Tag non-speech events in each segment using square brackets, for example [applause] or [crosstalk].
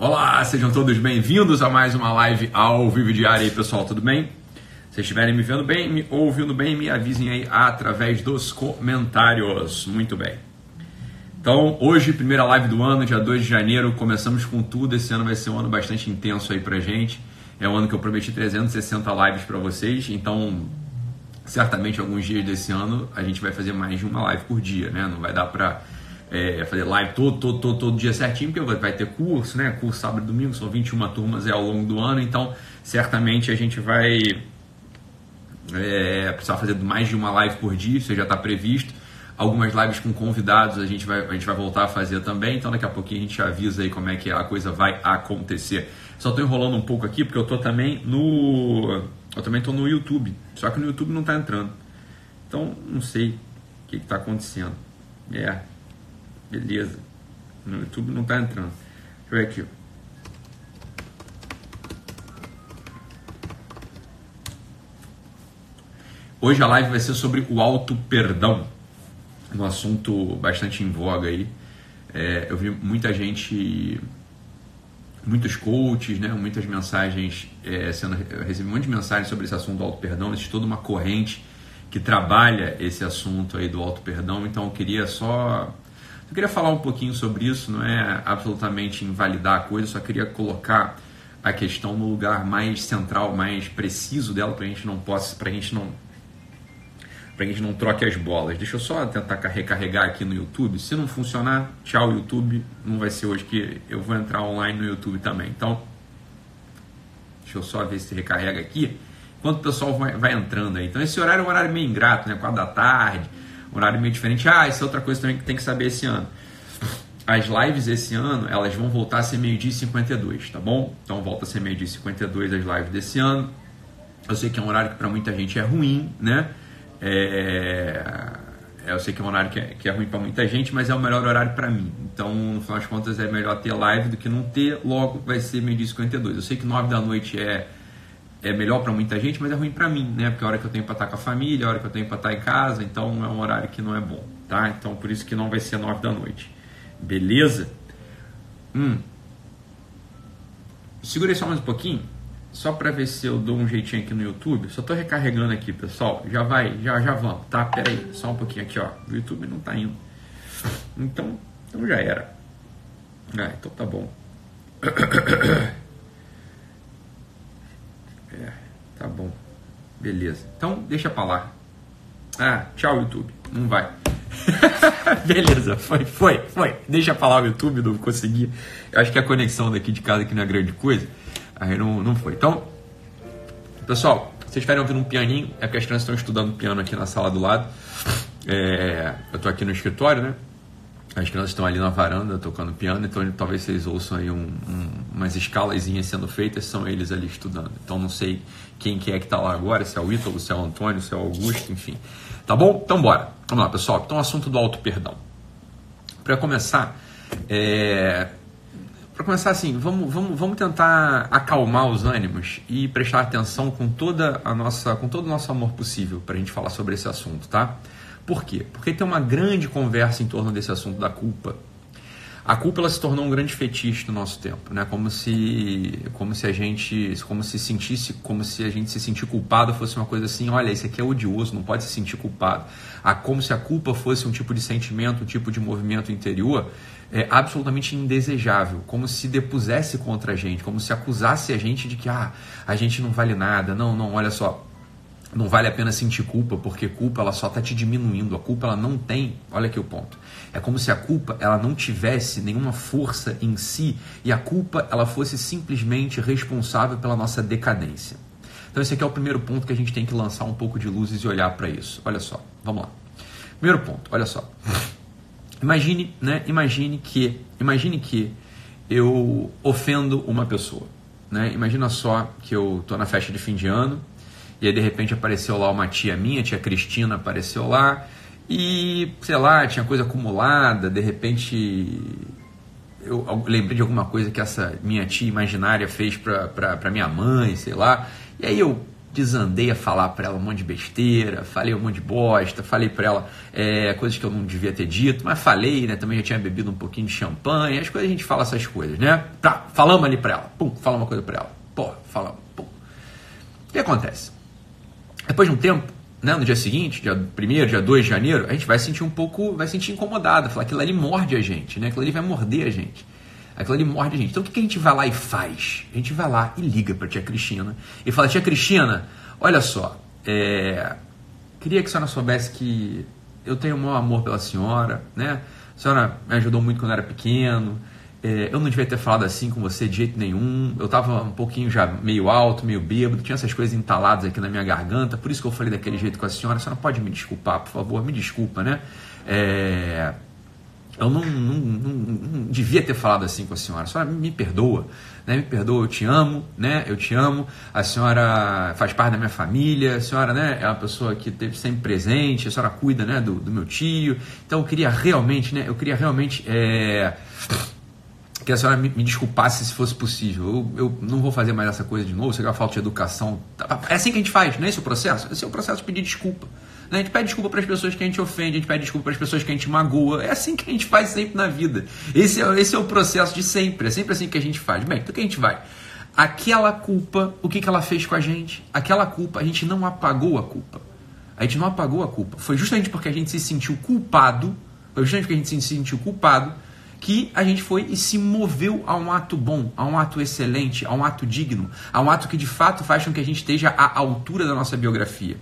Olá, sejam todos bem-vindos a mais uma live ao vivo diário aí, pessoal, tudo bem? Se estiverem me vendo bem, me ouvindo bem, me avisem aí através dos comentários. Muito bem. Então, hoje, primeira live do ano, dia 2 de janeiro, começamos com tudo. Esse ano vai ser um ano bastante intenso aí pra gente. É um ano que eu prometi 360 lives para vocês, então certamente alguns dias desse ano a gente vai fazer mais de uma live por dia, né? Não vai dar pra é, fazer live todo, todo, todo, todo dia certinho, porque vai ter curso, né? Curso sábado e domingo, são 21 turmas é, ao longo do ano, então certamente a gente vai é, precisar fazer mais de uma live por dia, isso já está previsto. Algumas lives com convidados a gente, vai, a gente vai voltar a fazer também, então daqui a pouquinho a gente avisa aí como é que a coisa vai acontecer. Só estou enrolando um pouco aqui porque eu estou também no. Eu também estou no YouTube. Só que no YouTube não está entrando. Então não sei o que está acontecendo. É, Beleza. No YouTube não está entrando. Deixa eu ver aqui. Hoje a live vai ser sobre o auto perdão, um assunto bastante em voga aí. É, eu vi muita gente, muitos coaches, né, muitas mensagens é, sendo, eu recebi um monte de mensagens sobre esse assunto do auto perdão. Existe toda uma corrente que trabalha esse assunto aí do auto perdão. Então eu queria só eu queria falar um pouquinho sobre isso, não é absolutamente invalidar a coisa, só queria colocar a questão no lugar mais central, mais preciso dela, para a gente não possa, para a gente não para a gente não troque as bolas. Deixa eu só tentar recarregar aqui no YouTube. Se não funcionar, tchau YouTube. Não vai ser hoje que eu vou entrar online no YouTube também. Então, deixa eu só ver se recarrega aqui. Enquanto o pessoal vai, vai entrando aí. Então, esse horário é um horário meio ingrato, né? Quatro da tarde horário meio diferente. Ah, essa é outra coisa também que tem que saber esse ano. As lives esse ano, elas vão voltar a ser meio-dia e 52, tá bom? Então volta a ser meio-dia e 52 as lives desse ano. Eu sei que é um horário que para muita gente é ruim, né? É... Eu sei que é um horário que é, que é ruim para muita gente, mas é o melhor horário para mim. Então, no final das contas, é melhor ter live do que não ter. Logo, vai ser meio-dia e 52. Eu sei que 9 da noite é é melhor para muita gente, mas é ruim para mim, né? Porque é a hora que eu tenho para estar com a família, a hora que eu tenho para estar em casa, então é um horário que não é bom, tá? Então por isso que não vai ser nove da noite. Beleza? Hum. Segurei só mais um pouquinho, só para ver se eu dou um jeitinho aqui no YouTube. Só tô recarregando aqui, pessoal. Já vai, já já vamos, tá? Pera aí, só um pouquinho aqui, ó. O YouTube não tá indo. Então, então já era. Ah, então tá bom. [coughs] É, tá bom. Beleza. Então, deixa pra lá. Ah, tchau, YouTube. Não vai. [laughs] Beleza, foi, foi, foi. Deixa pra lá o YouTube, não consegui. Eu acho que a conexão daqui de casa aqui não é grande coisa. Aí não, não foi. Então, pessoal, vocês estiverem ouvindo um pianinho, é porque as crianças estão estudando piano aqui na sala do lado. É, eu tô aqui no escritório, né? As crianças estão ali na varanda tocando piano, então talvez vocês ouçam aí um, um, umas escalazinhas sendo feitas, são eles ali estudando. Então não sei quem que é que está lá agora, se é o Ítalo, se é o Antônio, se é o Augusto, enfim. Tá bom? Então bora. Vamos lá, pessoal. Então, assunto do auto-perdão. Para começar, é... para começar assim, vamos, vamos, vamos tentar acalmar os ânimos e prestar atenção com toda a nossa, com todo o nosso amor possível para a gente falar sobre esse assunto, tá? Por quê? Porque tem uma grande conversa em torno desse assunto da culpa. A culpa ela se tornou um grande fetiche no nosso tempo, né? Como se, como se a gente, como se sentisse, como se a gente se sentir culpado fosse uma coisa assim, olha, isso aqui é odioso, não pode se sentir culpado. A, como se a culpa fosse um tipo de sentimento, um tipo de movimento interior é, absolutamente indesejável, como se depusesse contra a gente, como se acusasse a gente de que ah, a gente não vale nada. Não, não, olha só, não vale a pena sentir culpa, porque culpa ela só está te diminuindo. A culpa ela não tem, olha aqui o ponto. É como se a culpa ela não tivesse nenhuma força em si e a culpa ela fosse simplesmente responsável pela nossa decadência. Então esse aqui é o primeiro ponto que a gente tem que lançar um pouco de luzes e olhar para isso. Olha só, vamos lá. Primeiro ponto, olha só. Imagine, né? Imagine que, imagine que eu ofendo uma pessoa, né? Imagina só que eu tô na festa de fim de ano e aí de repente apareceu lá uma tia minha, tia Cristina apareceu lá, e sei lá, tinha coisa acumulada, de repente eu lembrei de alguma coisa que essa minha tia imaginária fez para minha mãe, sei lá, e aí eu desandei a falar para ela um monte de besteira, falei um monte de bosta, falei para ela é, coisas que eu não devia ter dito, mas falei, né? Também já tinha bebido um pouquinho de champanhe, as coisas a gente fala essas coisas, né? Tá, falamos ali para ela, pum, fala uma coisa para ela, pô, falamos, pum. O que acontece? Depois de um tempo, né, no dia seguinte, dia 1 dia 2 de janeiro, a gente vai sentir um pouco, vai sentir incomodado, falar que aquilo ali morde a gente, né? Aquilo ali vai morder a gente. Aquilo ali morde a gente. Então o que, a gente vai lá e faz? A gente vai lá e liga para tia Cristina e fala: Tia Cristina, olha só, é... queria que a senhora soubesse que eu tenho o maior amor pela senhora, né? A senhora me ajudou muito quando eu era pequeno. É, eu não devia ter falado assim com você de jeito nenhum. Eu estava um pouquinho já meio alto, meio bêbado, tinha essas coisas entaladas aqui na minha garganta, por isso que eu falei daquele jeito com a senhora. A senhora pode me desculpar, por favor, me desculpa, né? É, eu não, não, não, não, devia ter falado assim com a senhora. A senhora me perdoa, né? Me perdoa, eu te amo, né? Eu te amo. A senhora faz parte da minha família. A senhora, né? É uma pessoa que teve sempre presente. A senhora cuida, né? Do, do meu tio. Então eu queria realmente, né? Eu queria realmente é, que a senhora me, me, desculpasse se fosse possível. Eu, eu não vou fazer mais essa coisa de novo. É uma falta de educação. É assim que a gente faz, não é esse o processo? Esse é o processo de pedir desculpa. Né? A gente pede desculpa para as pessoas que a gente ofende, a gente pede desculpa para as pessoas que a gente magoa. É assim que a gente faz sempre na vida. Esse é, esse é o processo de sempre. É sempre assim que a gente faz. Bem, então que a gente vai? Aquela culpa, o que, que ela fez com a gente? Aquela culpa, a gente não apagou a culpa. A gente não apagou a culpa. Foi justamente porque a gente se sentiu culpado, foi justamente porque a gente se sentiu culpado, que a gente foi e se moveu a um ato bom, a um ato excelente, a um ato digno, a um ato que de fato faz com que a gente esteja à altura da nossa biografia.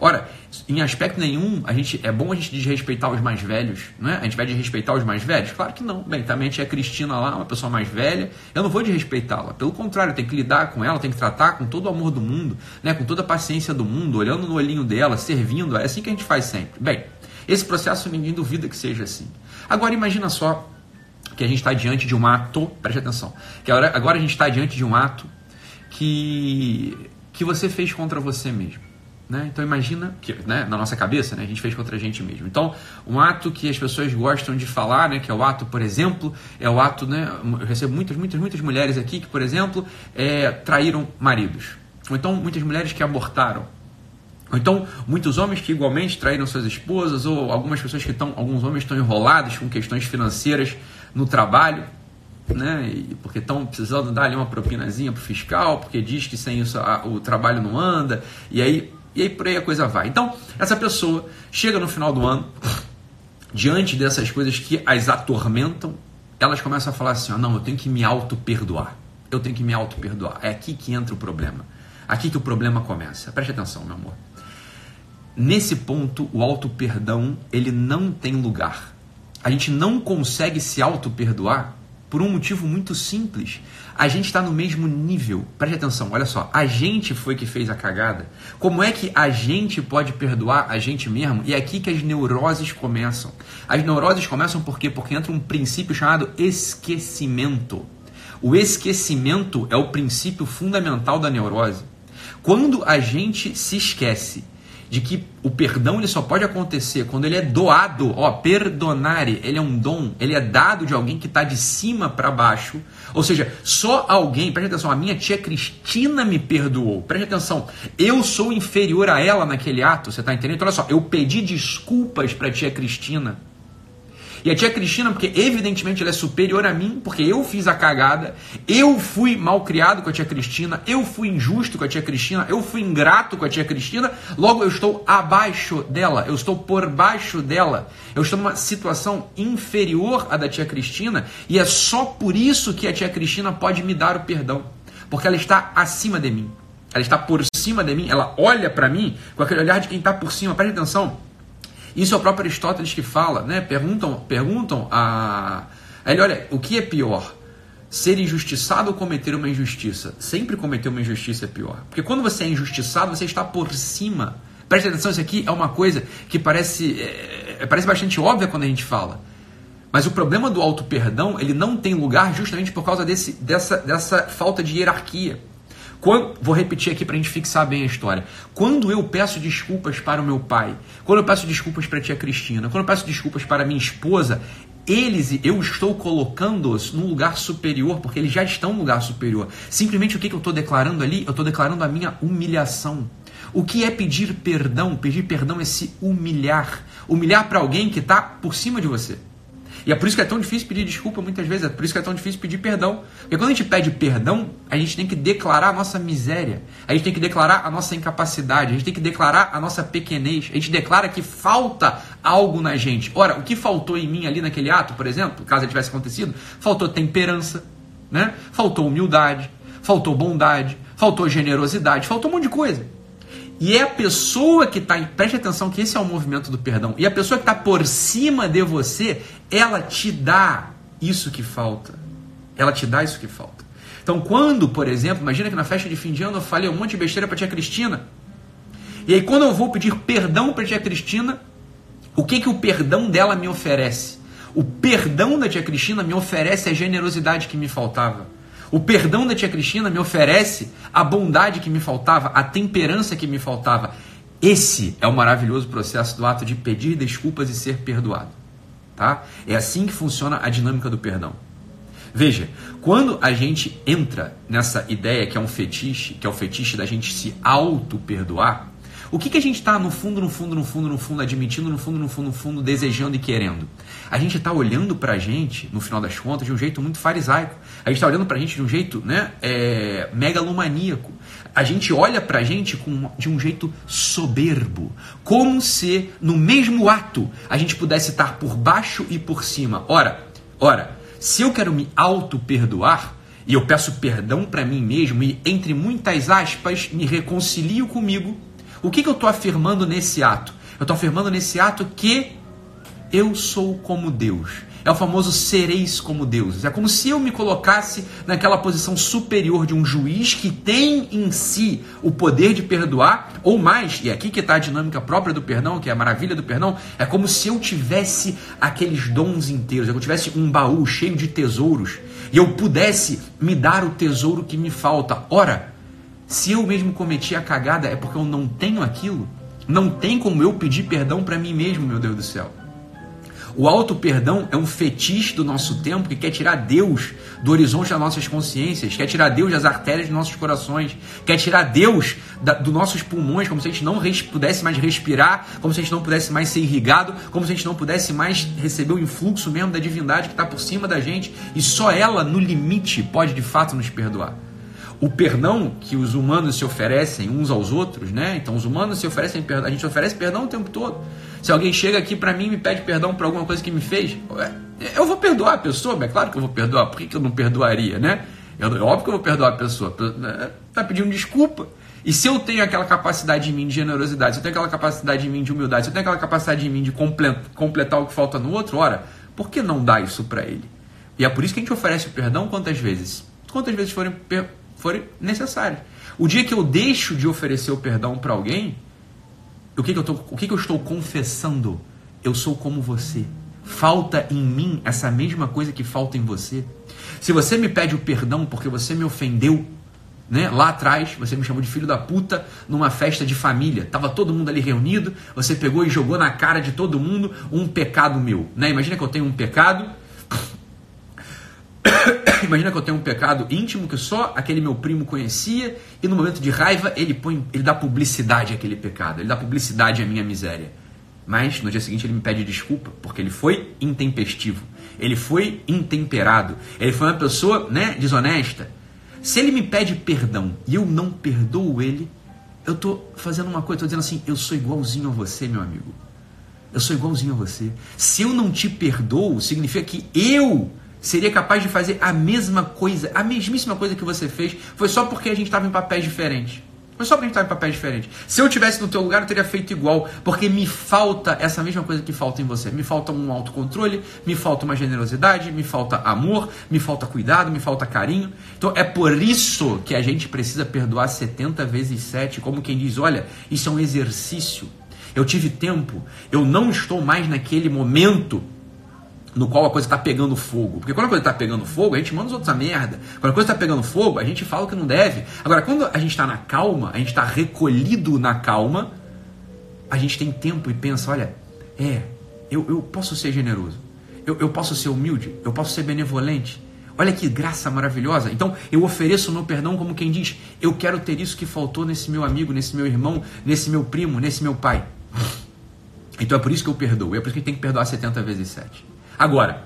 Ora, em aspecto nenhum, a gente é bom a gente desrespeitar os mais velhos, não é? A gente vai desrespeitar os mais velhos? Claro que não. Bem, também a Cristina lá, uma pessoa mais velha, eu não vou desrespeitá-la. Pelo contrário, tenho que lidar com ela, tenho que tratar com todo o amor do mundo, né? com toda a paciência do mundo, olhando no olhinho dela, servindo. É assim que a gente faz sempre. Bem, esse processo ninguém duvida que seja assim. Agora imagina só que a gente está diante de um ato, preste atenção, que agora, agora a gente está diante de um ato que, que você fez contra você mesmo. Né? Então imagina que né, na nossa cabeça né, a gente fez contra a gente mesmo. Então um ato que as pessoas gostam de falar, né, que é o ato, por exemplo, é o ato, né, eu recebo muitas, muitas, muitas mulheres aqui que, por exemplo, é, traíram maridos. Ou então muitas mulheres que abortaram. Ou então muitos homens que igualmente traíram suas esposas, ou algumas pessoas que estão, alguns homens estão enrolados com questões financeiras no trabalho. Né, porque estão precisando dar ali uma propinazinha para o fiscal, porque diz que sem isso a, o trabalho não anda, e aí e aí por aí a coisa vai. Então, essa pessoa chega no final do ano, diante dessas coisas que as atormentam, elas começam a falar assim: ó, não, eu tenho que me auto-perdoar. Eu tenho que me auto-perdoar. É aqui que entra o problema. Aqui que o problema começa. Preste atenção, meu amor. Nesse ponto, o auto-perdão, ele não tem lugar. A gente não consegue se auto-perdoar por um motivo muito simples. A gente está no mesmo nível. Preste atenção, olha só. A gente foi que fez a cagada. Como é que a gente pode perdoar a gente mesmo? E é aqui que as neuroses começam. As neuroses começam por quê? Porque entra um princípio chamado esquecimento. O esquecimento é o princípio fundamental da neurose. Quando a gente se esquece de que o perdão ele só pode acontecer quando ele é doado. Ó, perdonare, ele é um dom, ele é dado de alguém que está de cima para baixo. Ou seja, só alguém, preste atenção, a minha tia Cristina me perdoou. Preste atenção, eu sou inferior a ela naquele ato, você está entendendo? Então, olha só, eu pedi desculpas para a tia Cristina. E a tia Cristina, porque evidentemente ela é superior a mim, porque eu fiz a cagada, eu fui mal criado com a tia Cristina, eu fui injusto com a tia Cristina, eu fui ingrato com a tia Cristina, logo eu estou abaixo dela, eu estou por baixo dela, eu estou numa situação inferior à da tia Cristina, e é só por isso que a tia Cristina pode me dar o perdão, porque ela está acima de mim. Ela está por cima de mim, ela olha para mim com aquele olhar de quem está por cima. Preste atenção. Isso é o próprio Aristóteles que fala, né? Perguntam, perguntam a, ele, olha, o que é pior? Ser injustiçado ou cometer uma injustiça? Sempre cometer uma injustiça é pior. Porque quando você é injustiçado, você está por cima. Preste atenção, isso aqui é uma coisa que parece, é, parece bastante óbvia quando a gente fala. Mas o problema do auto-perdão, ele não tem lugar justamente por causa desse, dessa, dessa falta de hierarquia. Quando, vou repetir aqui para a gente fixar bem a história. Quando eu peço desculpas para o meu pai, quando eu peço desculpas para a tia Cristina, quando eu peço desculpas para a minha esposa, eles, eu estou colocando-os num lugar superior, porque eles já estão num lugar superior. Simplesmente o que, que eu estou declarando ali? Eu estou declarando a minha humilhação. O que é pedir perdão? Pedir perdão é se humilhar. Humilhar para alguém que está por cima de você. E é por isso que é tão difícil pedir desculpa muitas vezes, é por isso que é tão difícil pedir perdão. Porque quando a gente pede perdão, a gente tem que declarar a nossa miséria, a gente tem que declarar a nossa incapacidade, a gente tem que declarar a nossa pequenez, a gente declara que falta algo na gente. Ora, o que faltou em mim ali naquele ato, por exemplo, caso tivesse acontecido, faltou temperança, né? faltou humildade, faltou bondade, faltou generosidade, faltou um monte de coisa. E é a pessoa que está, preste atenção que esse é o movimento do perdão. E a pessoa que está por cima de você, ela te dá isso que falta. Ela te dá isso que falta. Então, quando, por exemplo, imagina que na festa de fim de ano eu falei um monte de besteira para tia Cristina. E aí, quando eu vou pedir perdão para tia Cristina, o que, que o perdão dela me oferece? O perdão da tia Cristina me oferece a generosidade que me faltava. O perdão da tia Cristina me oferece a bondade que me faltava, a temperança que me faltava. Esse é o maravilhoso processo do ato de pedir desculpas e ser perdoado. Tá? É assim que funciona a dinâmica do perdão. Veja, quando a gente entra nessa ideia que é um fetiche, que é o fetiche da gente se auto-perdoar, o que, que a gente está no fundo, no fundo, no fundo, no fundo, admitindo, no fundo, no fundo, no fundo, desejando e querendo? A gente está olhando para a gente, no final das contas, de um jeito muito farisaico. A gente está olhando para a gente de um jeito né, é, megalomaníaco. A gente olha para a gente com, de um jeito soberbo. Como se, no mesmo ato, a gente pudesse estar por baixo e por cima. Ora, ora, se eu quero me auto-perdoar, e eu peço perdão para mim mesmo e, entre muitas aspas, me reconcilio comigo, o que, que eu estou afirmando nesse ato? Eu estou afirmando nesse ato que eu sou como Deus. É o famoso sereis como deuses. É como se eu me colocasse naquela posição superior de um juiz que tem em si o poder de perdoar, ou mais, e é aqui que está a dinâmica própria do perdão, que é a maravilha do perdão, é como se eu tivesse aqueles dons inteiros, é eu tivesse um baú cheio de tesouros e eu pudesse me dar o tesouro que me falta. Ora, se eu mesmo cometi a cagada, é porque eu não tenho aquilo. Não tem como eu pedir perdão para mim mesmo, meu Deus do céu. O auto-perdão é um fetiche do nosso tempo que quer tirar Deus do horizonte das nossas consciências, quer tirar Deus das artérias dos nossos corações, quer tirar Deus dos nossos pulmões, como se a gente não pudesse mais respirar, como se a gente não pudesse mais ser irrigado, como se a gente não pudesse mais receber o influxo mesmo da divindade que está por cima da gente, e só ela, no limite, pode de fato nos perdoar o perdão que os humanos se oferecem uns aos outros, né? Então os humanos se oferecem perdão, a gente oferece perdão o tempo todo. Se alguém chega aqui para mim e me pede perdão por alguma coisa que me fez, eu vou perdoar a pessoa, é claro que eu vou perdoar. Por que, que eu não perdoaria, né? É óbvio que eu vou perdoar a pessoa. Né? Tá pedindo desculpa. E se eu tenho aquela capacidade em mim de generosidade, se eu tenho aquela capacidade em mim de humildade, se eu tenho aquela capacidade em mim de completar o que falta no outro, ora, por que não dar isso para ele? E é por isso que a gente oferece o perdão quantas vezes? Quantas vezes forem forem necessárias. O dia que eu deixo de oferecer o perdão para alguém, o, que, que, eu tô, o que, que eu estou confessando? Eu sou como você. Falta em mim essa mesma coisa que falta em você. Se você me pede o perdão porque você me ofendeu, né? Lá atrás, você me chamou de filho da puta numa festa de família. Tava todo mundo ali reunido, você pegou e jogou na cara de todo mundo um pecado meu, né? Imagina que eu tenho um pecado [coughs] Imagina que eu tenho um pecado íntimo que só aquele meu primo conhecia e no momento de raiva ele põe, ele dá publicidade àquele pecado, ele dá publicidade à minha miséria. Mas no dia seguinte ele me pede desculpa porque ele foi intempestivo, ele foi intemperado, ele foi uma pessoa, né, desonesta. Se ele me pede perdão e eu não perdoo ele, eu estou fazendo uma coisa, estou dizendo assim, eu sou igualzinho a você, meu amigo. Eu sou igualzinho a você. Se eu não te perdoo, significa que eu seria capaz de fazer a mesma coisa, a mesmíssima coisa que você fez, foi só porque a gente estava em papéis diferentes. Foi só porque a gente estava em papéis diferentes. Se eu tivesse no teu lugar, eu teria feito igual, porque me falta essa mesma coisa que falta em você. Me falta um autocontrole, me falta uma generosidade, me falta amor, me falta cuidado, me falta carinho. Então é por isso que a gente precisa perdoar 70 vezes 7, como quem diz, olha, isso é um exercício. Eu tive tempo, eu não estou mais naquele momento no qual a coisa está pegando fogo. Porque quando a coisa está pegando fogo, a gente manda os outros a merda. Quando a coisa está pegando fogo, a gente fala que não deve. Agora, quando a gente está na calma, a gente está recolhido na calma, a gente tem tempo e pensa, olha, é, eu, eu posso ser generoso. eu, eu posso ser humilde, eu posso ser benevolente. Olha que graça maravilhosa. Então eu ofereço o meu perdão como quem diz: eu quero ter isso que faltou nesse meu amigo, nesse meu irmão, nesse meu primo, nesse meu pai. [laughs] Então é por isso que eu perdoo. É por isso que a gente tem que perdoar 70 vezes 7. Agora,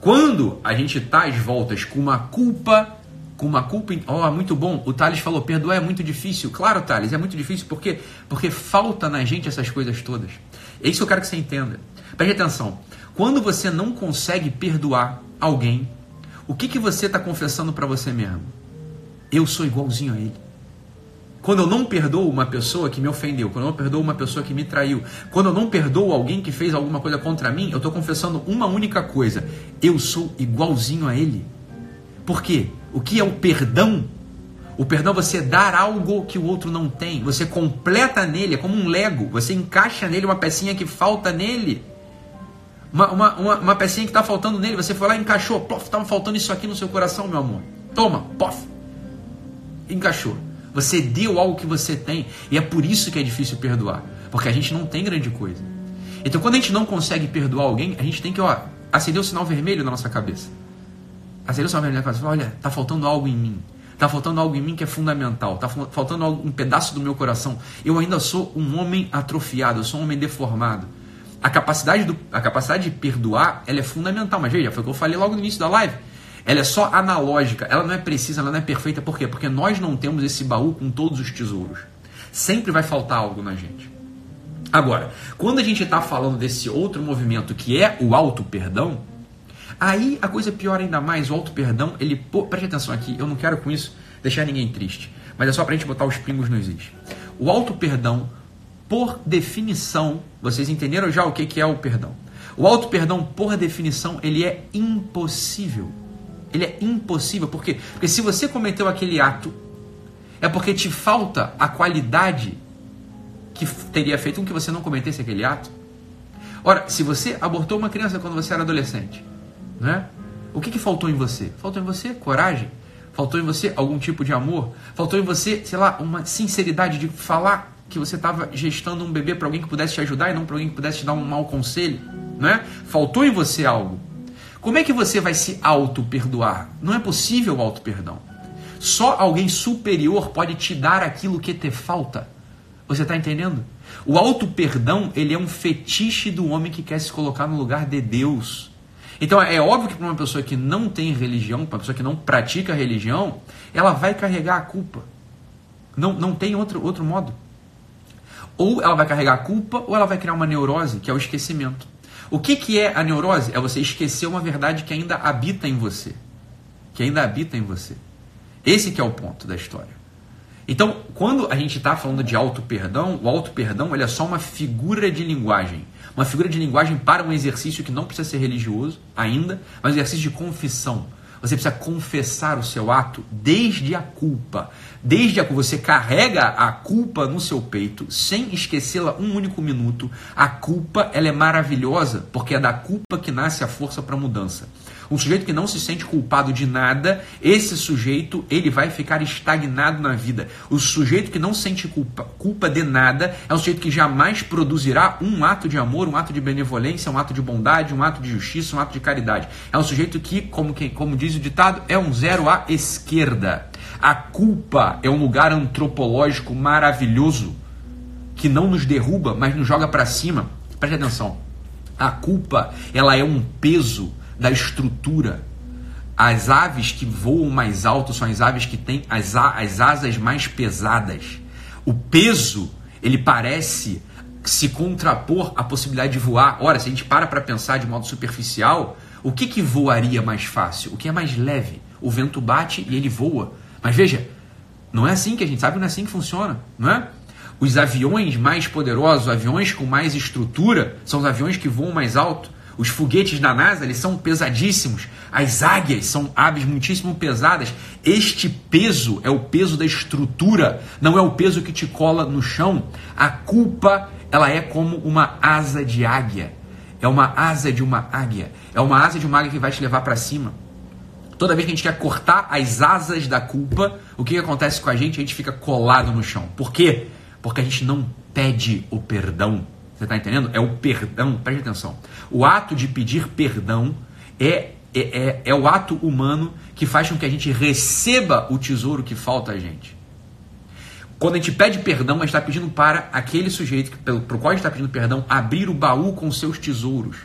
quando a gente está às voltas com uma culpa, com uma culpa. Ó, oh, muito bom. O Thales falou: perdoar é muito difícil. Claro, Thales, é muito difícil. Por quê? Porque falta na gente essas coisas todas. É isso que eu quero que você entenda. Preste atenção. Quando você não consegue perdoar alguém, o que, que você está confessando para você mesmo? Eu sou igualzinho a ele. Quando eu não perdoo uma pessoa que me ofendeu, quando eu não perdoo uma pessoa que me traiu, quando eu não perdoo alguém que fez alguma coisa contra mim, eu estou confessando uma única coisa: eu sou igualzinho a ele. Por quê? O que é o perdão? O perdão é você dar algo que o outro não tem. Você completa nele, é como um Lego. Você encaixa nele uma pecinha que falta nele. Uma, uma, uma, uma pecinha que está faltando nele. Você foi lá e encaixou. Pof, estava faltando isso aqui no seu coração, meu amor. Toma, pof. Encaixou. Você deu algo que você tem. E é por isso que é difícil perdoar. Porque a gente não tem grande coisa. Então, quando a gente não consegue perdoar alguém, a gente tem que ó, acender o sinal vermelho na nossa cabeça. Acender o sinal vermelho na cabeça. Olha, está faltando algo em mim. Está faltando algo em mim que é fundamental. Está faltando um pedaço do meu coração. Eu ainda sou um homem atrofiado. Eu sou um homem deformado. A capacidade, do, a capacidade de perdoar ela é fundamental. Mas veja, foi o que eu falei logo no início da live. Ela é só analógica, ela não é precisa, ela não é perfeita. Por quê? Porque nós não temos esse baú com todos os tesouros. Sempre vai faltar algo na gente. Agora, quando a gente está falando desse outro movimento que é o auto-perdão, aí a coisa piora ainda mais. O auto-perdão, ele. Pô, preste atenção aqui, eu não quero com isso deixar ninguém triste, mas é só para a gente botar os pingos nos is. O auto-perdão, por definição, vocês entenderam já o que, que é o perdão? O auto-perdão, por definição, ele é impossível. Ele é impossível. Por quê? Porque se você cometeu aquele ato, é porque te falta a qualidade que teria feito com que você não cometesse aquele ato. Ora, se você abortou uma criança quando você era adolescente, né? O que, que faltou em você? Faltou em você coragem. Faltou em você algum tipo de amor. Faltou em você, sei lá, uma sinceridade de falar que você estava gestando um bebê para alguém que pudesse te ajudar e não para alguém que pudesse te dar um mau conselho, né? Faltou em você algo. Como é que você vai se auto-perdoar? Não é possível o auto-perdão. Só alguém superior pode te dar aquilo que te falta. Você está entendendo? O auto-perdão, ele é um fetiche do homem que quer se colocar no lugar de Deus. Então é óbvio que para uma pessoa que não tem religião, para uma pessoa que não pratica religião, ela vai carregar a culpa. Não, não tem outro, outro modo. Ou ela vai carregar a culpa, ou ela vai criar uma neurose, que é o esquecimento. O que, que é a neurose? É você esquecer uma verdade que ainda habita em você. Que ainda habita em você. Esse que é o ponto da história. Então, quando a gente está falando de auto-perdão, o auto-perdão é só uma figura de linguagem. Uma figura de linguagem para um exercício que não precisa ser religioso ainda, mas um exercício de confissão. Você precisa confessar o seu ato desde a culpa. Desde a você carrega a culpa no seu peito, sem esquecê-la um único minuto. A culpa ela é maravilhosa, porque é da culpa que nasce a força para a mudança. Um sujeito que não se sente culpado de nada, esse sujeito ele vai ficar estagnado na vida. O sujeito que não sente culpa, culpa de nada é um sujeito que jamais produzirá um ato de amor, um ato de benevolência, um ato de bondade, um ato de justiça, um ato de caridade. É um sujeito que, como, como diz o ditado, é um zero à esquerda. A culpa é um lugar antropológico maravilhoso que não nos derruba, mas nos joga para cima. Preste atenção. A culpa, ela é um peso da estrutura. As aves que voam mais alto são as aves que têm as, as asas mais pesadas. O peso, ele parece se contrapor à possibilidade de voar. Ora, se a gente para para pensar de modo superficial, o que, que voaria mais fácil? O que é mais leve? O vento bate e ele voa. Mas veja, não é assim que a gente sabe, não é assim que funciona, não é? Os aviões mais poderosos, aviões com mais estrutura, são os aviões que voam mais alto. Os foguetes da NASA eles são pesadíssimos. As águias são aves muitíssimo pesadas. Este peso é o peso da estrutura, não é o peso que te cola no chão. A culpa ela é como uma asa de águia. É uma asa de uma águia. É uma asa de uma águia que vai te levar para cima. Toda vez que a gente quer cortar as asas da culpa, o que, que acontece com a gente? A gente fica colado no chão. Por quê? Porque a gente não pede o perdão. Você está entendendo? É o perdão, preste atenção. O ato de pedir perdão é, é, é, é o ato humano que faz com que a gente receba o tesouro que falta a gente. Quando a gente pede perdão, a gente está pedindo para aquele sujeito pelo, pelo qual a gente está pedindo perdão abrir o baú com seus tesouros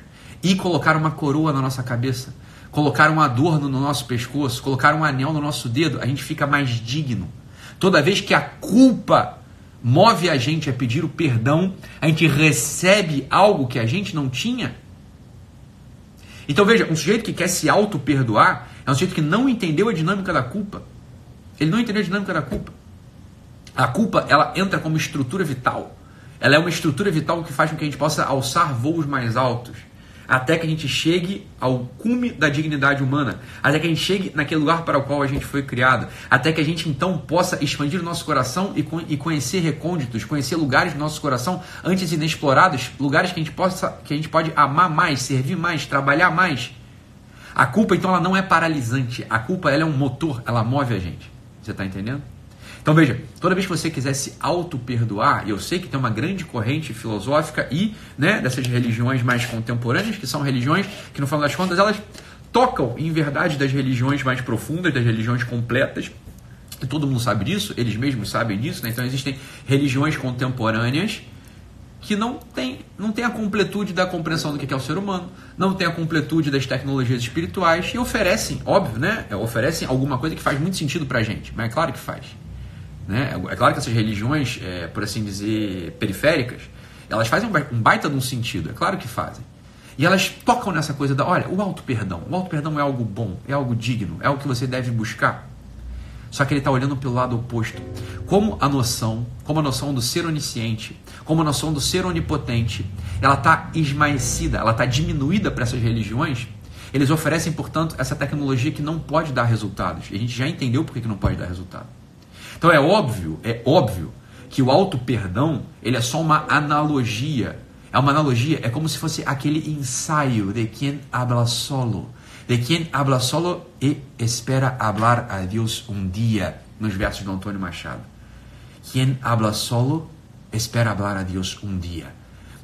e colocar uma coroa na nossa cabeça, colocar um adorno no nosso pescoço, colocar um anel no nosso dedo, a gente fica mais digno. Toda vez que a culpa move a gente a pedir o perdão, a gente recebe algo que a gente não tinha. Então veja, um sujeito que quer se auto-perdoar é um sujeito que não entendeu a dinâmica da culpa. Ele não entendeu a dinâmica da culpa. A culpa, ela entra como estrutura vital. Ela é uma estrutura vital que faz com que a gente possa alçar voos mais altos, até que a gente chegue ao cume da dignidade humana, até que a gente chegue naquele lugar para o qual a gente foi criado, até que a gente então possa expandir o nosso coração e, e conhecer recônditos, conhecer lugares do nosso coração antes inexplorados, lugares que a gente possa, que a gente pode amar mais, servir mais, trabalhar mais. A culpa então ela não é paralisante, a culpa ela é um motor, ela move a gente. Você está entendendo? Então veja, toda vez que você quiser se auto-perdoar, eu sei que tem uma grande corrente filosófica e né, dessas religiões mais contemporâneas, que são religiões que no final das contas elas tocam em verdade das religiões mais profundas, das religiões completas, e todo mundo sabe disso, eles mesmos sabem disso, né? então existem religiões contemporâneas que não tem, não tem a completude da compreensão do que é o ser humano, não tem a completude das tecnologias espirituais e oferecem, óbvio, né? Oferecem alguma coisa que faz muito sentido pra gente, mas é claro que faz. Né? É claro que essas religiões, é, por assim dizer, periféricas, elas fazem um baita de um sentido, é claro que fazem. E elas tocam nessa coisa da, olha, o auto-perdão. O auto-perdão é algo bom, é algo digno, é algo que você deve buscar. Só que ele está olhando pelo lado oposto. Como a noção, como a noção do ser onisciente, como a noção do ser onipotente, ela está esmaecida, ela está diminuída para essas religiões, eles oferecem, portanto, essa tecnologia que não pode dar resultados. E a gente já entendeu por que não pode dar resultado. Então é óbvio, é óbvio que o auto perdão ele é só uma analogia. É uma analogia, é como se fosse aquele ensaio de quem habla solo, de quem habla solo e espera hablar a Deus um dia, nos versos do Antônio Machado. Quem habla solo espera hablar a Deus um dia.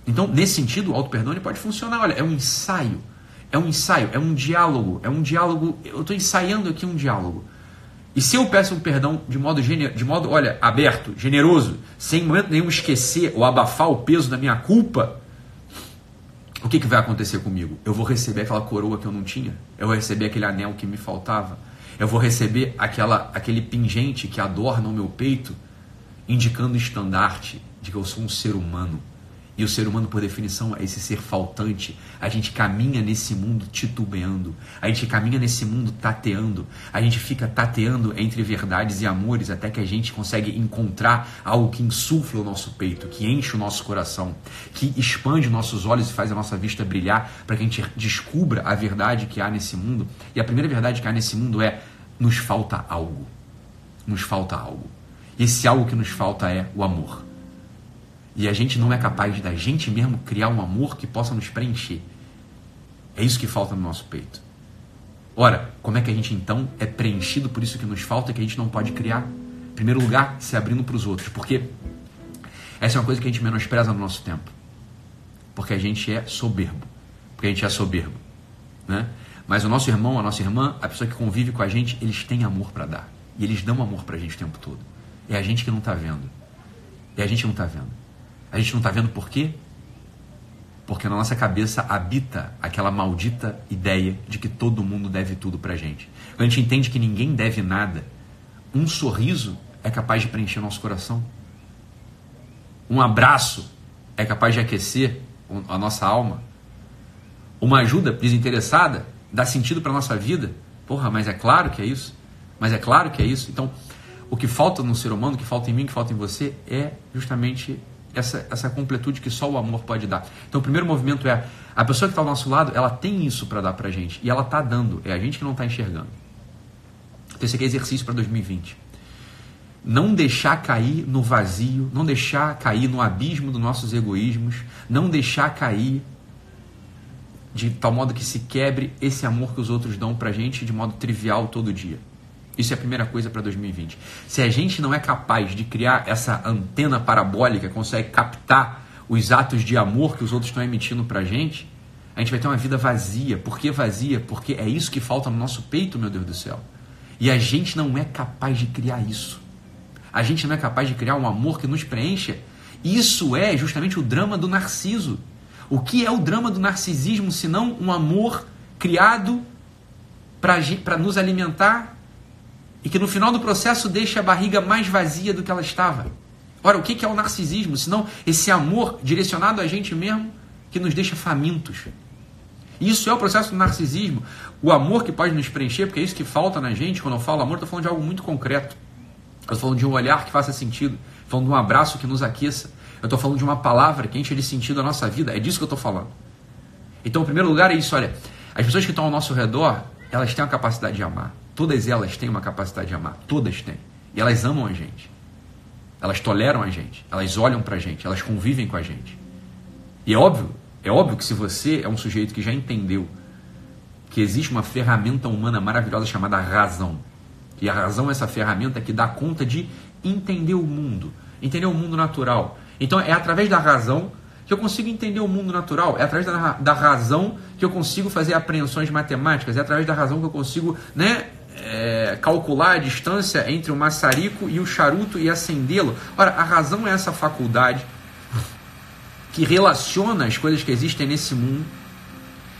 Então, nesse sentido, o auto perdão pode funcionar. Olha, é um ensaio, é um ensaio, é um diálogo, é um diálogo. Eu estou ensaiando aqui um diálogo. E se eu peço um perdão de modo, de modo, olha, aberto, generoso, sem momento nenhum esquecer ou abafar o peso da minha culpa, o que, que vai acontecer comigo? Eu vou receber aquela coroa que eu não tinha, eu vou receber aquele anel que me faltava, eu vou receber aquela, aquele pingente que adorna o meu peito, indicando o estandarte de que eu sou um ser humano e o ser humano, por definição, é esse ser faltante. A gente caminha nesse mundo titubeando. A gente caminha nesse mundo tateando. A gente fica tateando entre verdades e amores até que a gente consegue encontrar algo que insufla o nosso peito, que enche o nosso coração, que expande nossos olhos e faz a nossa vista brilhar para que a gente descubra a verdade que há nesse mundo. E a primeira verdade que há nesse mundo é: nos falta algo. Nos falta algo. E esse algo que nos falta é o amor. E a gente não é capaz da gente mesmo criar um amor que possa nos preencher. É isso que falta no nosso peito. Ora, como é que a gente então é preenchido por isso que nos falta que a gente não pode criar? Em primeiro lugar, se abrindo para os outros. Porque essa é uma coisa que a gente menospreza no nosso tempo. Porque a gente é soberbo. Porque a gente é soberbo. Né? Mas o nosso irmão, a nossa irmã, a pessoa que convive com a gente, eles têm amor para dar. E eles dão amor para a gente o tempo todo. É a gente que não está vendo. É a gente que não está vendo. A gente não está vendo por quê? Porque na nossa cabeça habita aquela maldita ideia de que todo mundo deve tudo pra gente. Quando a gente entende que ninguém deve nada, um sorriso é capaz de preencher nosso coração. Um abraço é capaz de aquecer a nossa alma. Uma ajuda desinteressada dá sentido para nossa vida. Porra, mas é claro que é isso. Mas é claro que é isso. Então, o que falta no ser humano, o que falta em mim, o que falta em você, é justamente essa, essa completude que só o amor pode dar. Então, o primeiro movimento é a pessoa que está ao nosso lado, ela tem isso para dar para gente e ela está dando, é a gente que não está enxergando. Então, esse aqui é exercício para 2020. Não deixar cair no vazio, não deixar cair no abismo dos nossos egoísmos, não deixar cair de tal modo que se quebre esse amor que os outros dão para gente de modo trivial todo dia. Isso é a primeira coisa para 2020. Se a gente não é capaz de criar essa antena parabólica, consegue captar os atos de amor que os outros estão emitindo para a gente, a gente vai ter uma vida vazia. Por que vazia? Porque é isso que falta no nosso peito, meu Deus do céu. E a gente não é capaz de criar isso. A gente não é capaz de criar um amor que nos preencha. Isso é justamente o drama do narciso. O que é o drama do narcisismo se não um amor criado para nos alimentar e que no final do processo deixa a barriga mais vazia do que ela estava? Ora, o que é o narcisismo? Senão esse amor direcionado a gente mesmo que nos deixa famintos. Isso é o processo do narcisismo. O amor que pode nos preencher, porque é isso que falta na gente. Quando eu falo amor, estou falando de algo muito concreto. Eu estou falando de um olhar que faça sentido. Estou falando de um abraço que nos aqueça. Eu estou falando de uma palavra que enche de sentido a nossa vida. É disso que eu estou falando. Então, em primeiro lugar, é isso. Olha, as pessoas que estão ao nosso redor, elas têm a capacidade de amar. Todas elas têm uma capacidade de amar. Todas têm. E elas amam a gente. Elas toleram a gente. Elas olham para a gente. Elas convivem com a gente. E é óbvio é óbvio que se você é um sujeito que já entendeu que existe uma ferramenta humana maravilhosa chamada razão, e a razão é essa ferramenta que dá conta de entender o mundo, entender o mundo natural. Então é através da razão que eu consigo entender o mundo natural, é através da, da razão que eu consigo fazer apreensões matemáticas, é através da razão que eu consigo né, é, calcular a distância entre o maçarico e o charuto e acendê-lo. Ora, a razão é essa faculdade que relaciona as coisas que existem nesse mundo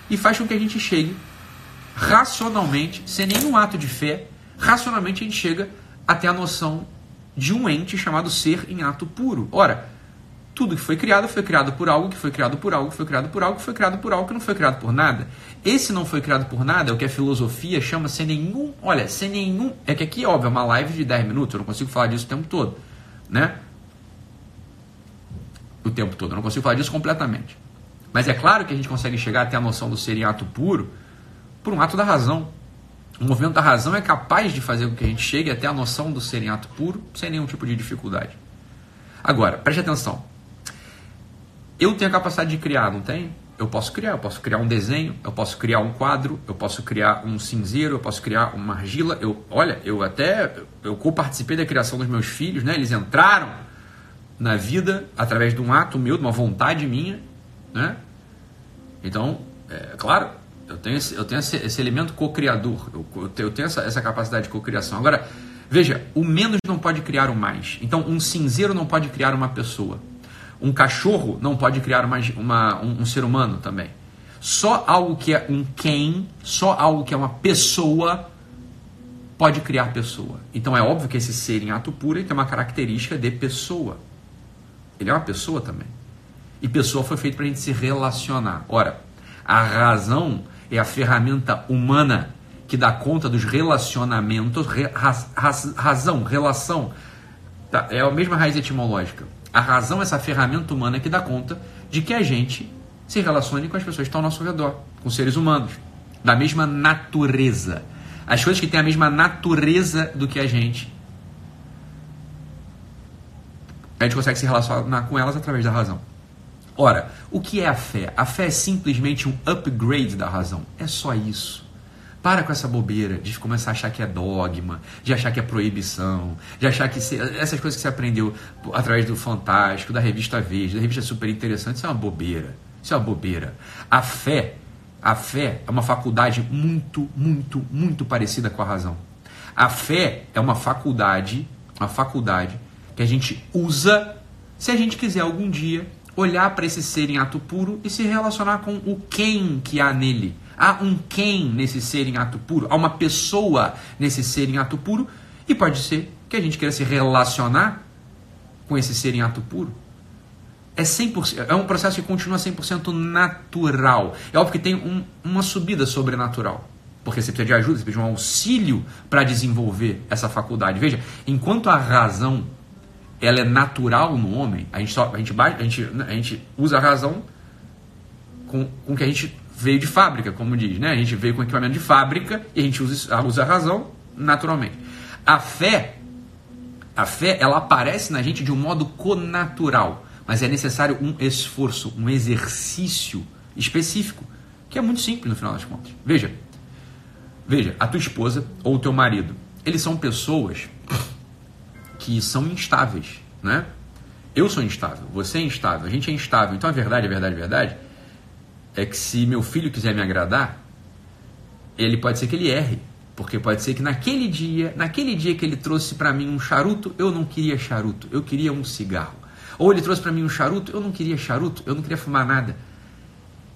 e faz com que a gente chegue racionalmente, sem nenhum ato de fé, racionalmente a gente chega até a noção de um ente chamado ser em ato puro. Ora, tudo que foi criado foi criado por algo, que foi criado por algo, que foi criado por algo, que foi criado por algo, que não foi criado por nada. Esse não foi criado por nada é o que a filosofia chama sem nenhum, olha, sem nenhum, é que aqui, óbvio, é uma live de 10 minutos, eu não consigo falar disso o tempo todo, né? o tempo todo. Eu não consigo falar disso completamente. Mas é claro que a gente consegue chegar até a noção do ser em ato puro por um ato da razão. O movimento da razão é capaz de fazer com que a gente chegue até a noção do ser em ato puro sem nenhum tipo de dificuldade. Agora, preste atenção. Eu tenho a capacidade de criar, não tem? Eu posso criar, eu posso criar um desenho, eu posso criar um quadro, eu posso criar um cinzeiro, eu posso criar uma argila. Eu, olha, eu até eu participei da criação dos meus filhos, né? Eles entraram na vida através de um ato meu, de uma vontade minha, né? Então, é claro, eu tenho esse, eu tenho esse, esse elemento co-criador, eu, eu, tenho essa, essa capacidade de co-criação. Agora, veja, o menos não pode criar o mais. Então, um cinzeiro não pode criar uma pessoa. Um cachorro não pode criar uma, uma um, um ser humano também. Só algo que é um quem, só algo que é uma pessoa pode criar pessoa. Então é óbvio que esse ser em ato puro tem uma característica de pessoa. Ele é uma pessoa também. E pessoa foi feito para a gente se relacionar. Ora, a razão é a ferramenta humana que dá conta dos relacionamentos. Re, raz, raz, razão, relação. Tá, é a mesma raiz etimológica. A razão é essa ferramenta humana que dá conta de que a gente se relacione com as pessoas que estão ao nosso redor, com seres humanos, da mesma natureza. As coisas que têm a mesma natureza do que a gente a gente consegue se relacionar com elas através da razão. Ora, o que é a fé? A fé é simplesmente um upgrade da razão. É só isso. Para com essa bobeira de começar a achar que é dogma, de achar que é proibição, de achar que se, essas coisas que você aprendeu através do Fantástico, da revista Veja, da revista Super Interessante, isso é uma bobeira. Isso é uma bobeira. A fé, a fé é uma faculdade muito, muito, muito parecida com a razão. A fé é uma faculdade, uma faculdade que a gente usa se a gente quiser algum dia olhar para esse ser em ato puro e se relacionar com o quem que há nele. Há um quem nesse ser em ato puro, há uma pessoa nesse ser em ato puro, e pode ser que a gente queira se relacionar com esse ser em ato puro. É, 100%, é um processo que continua 100% natural. É óbvio que tem um, uma subida sobrenatural. Porque você precisa de ajuda, você precisa de um auxílio para desenvolver essa faculdade. Veja, enquanto a razão ela é natural no homem, a gente, só, a gente, a gente, a gente usa a razão com, com que a gente veio de fábrica, como diz, né? A gente veio com equipamento de fábrica e a gente usa, usa a razão naturalmente. A fé, a fé, ela aparece na gente de um modo connatural, mas é necessário um esforço, um exercício específico, que é muito simples no final das contas. Veja, veja, a tua esposa ou o teu marido, eles são pessoas que são instáveis, né? Eu sou instável, você é instável, a gente é instável. Então a verdade, a verdade, a verdade é que se meu filho quiser me agradar, ele pode ser que ele erre. Porque pode ser que naquele dia, naquele dia que ele trouxe para mim um charuto, eu não queria charuto, eu queria um cigarro. Ou ele trouxe para mim um charuto, eu não queria charuto, eu não queria fumar nada.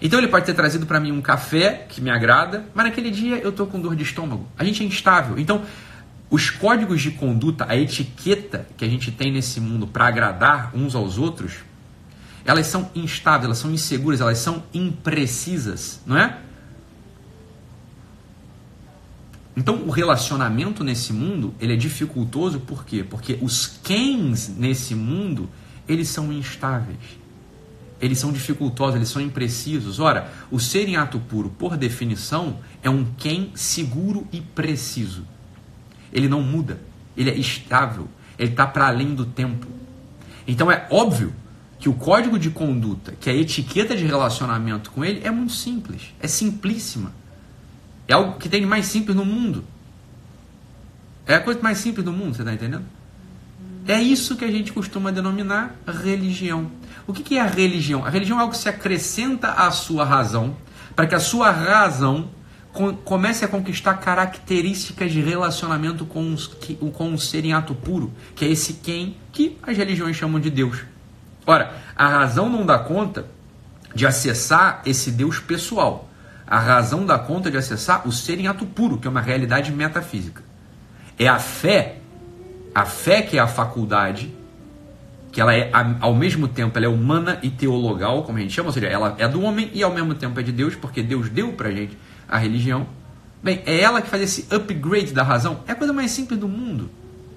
Então ele pode ter trazido para mim um café que me agrada, mas naquele dia eu tô com dor de estômago. A gente é instável. Então, os códigos de conduta, a etiqueta que a gente tem nesse mundo para agradar uns aos outros, elas são instáveis, elas são inseguras, elas são imprecisas, não é? Então, o relacionamento nesse mundo, ele é dificultoso por quê? Porque os quens nesse mundo, eles são instáveis. Eles são dificultosos, eles são imprecisos. Ora, o ser em ato puro, por definição, é um quem seguro e preciso. Ele não muda, ele é estável, ele está para além do tempo. Então é óbvio que o código de conduta, que a etiqueta de relacionamento com ele é muito simples, é simplíssima. É algo que tem de mais simples no mundo. É a coisa mais simples do mundo, você está entendendo? É isso que a gente costuma denominar religião. O que, que é a religião? A religião é algo que se acrescenta à sua razão, para que a sua razão comece a conquistar características de relacionamento com, os, com um ser em ato puro, que é esse quem que as religiões chamam de Deus. Ora, a razão não dá conta de acessar esse Deus pessoal. A razão dá conta de acessar o ser em ato puro, que é uma realidade metafísica. É a fé, a fé que é a faculdade, que ela é ao mesmo tempo ela é humana e teologal, como a gente chama, ou seja, ela é do homem e ao mesmo tempo é de Deus, porque Deus deu pra gente a religião. Bem, é ela que faz esse upgrade da razão. É a coisa mais simples do mundo.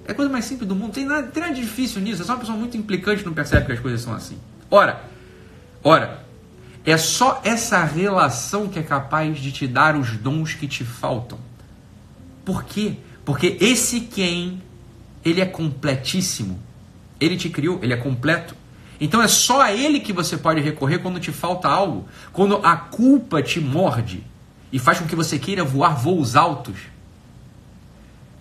É a coisa mais simples do mundo. Tem nada, tem nada de difícil nisso. É só uma pessoa muito implicante não percebe que as coisas são assim. Ora, ora, é só essa relação que é capaz de te dar os dons que te faltam. Por quê? Porque esse quem, ele é completíssimo. Ele te criou, ele é completo. Então é só a ele que você pode recorrer quando te falta algo. Quando a culpa te morde e faz com que você queira voar voos altos.